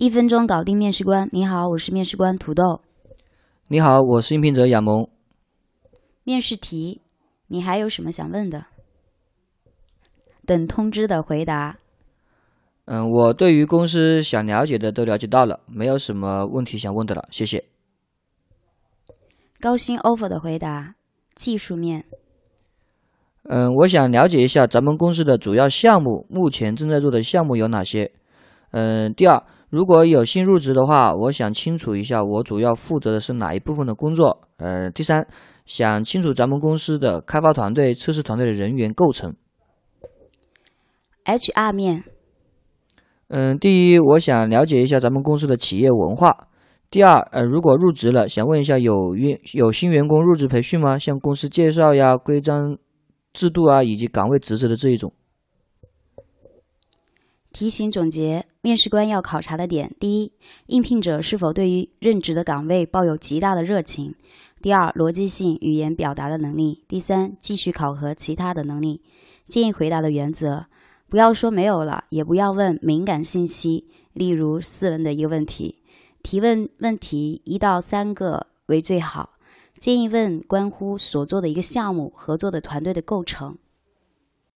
一分钟搞定面试官。你好，我是面试官土豆。你好，我是应聘者亚萌。面试题，你还有什么想问的？等通知的回答。嗯，我对于公司想了解的都了解到了，没有什么问题想问的了，谢谢。高薪 offer 的回答。技术面。嗯，我想了解一下咱们公司的主要项目，目前正在做的项目有哪些？嗯，第二，如果有新入职的话，我想清楚一下我主要负责的是哪一部分的工作。呃，第三，想清楚咱们公司的开发团队、测试团队的人员构成。HR 面。嗯，第一，我想了解一下咱们公司的企业文化。第二，呃，如果入职了，想问一下有员有新员工入职培训吗？像公司介绍呀、规章。制度啊，以及岗位职责的这一种。提醒总结：面试官要考察的点：第一，应聘者是否对于任职的岗位抱有极大的热情；第二，逻辑性语言表达的能力；第三，继续考核其他的能力。建议回答的原则：不要说没有了，也不要问敏感信息，例如私人的一个问题。提问问题一到三个为最好。建议问关乎所做的一个项目、合作的团队的构成。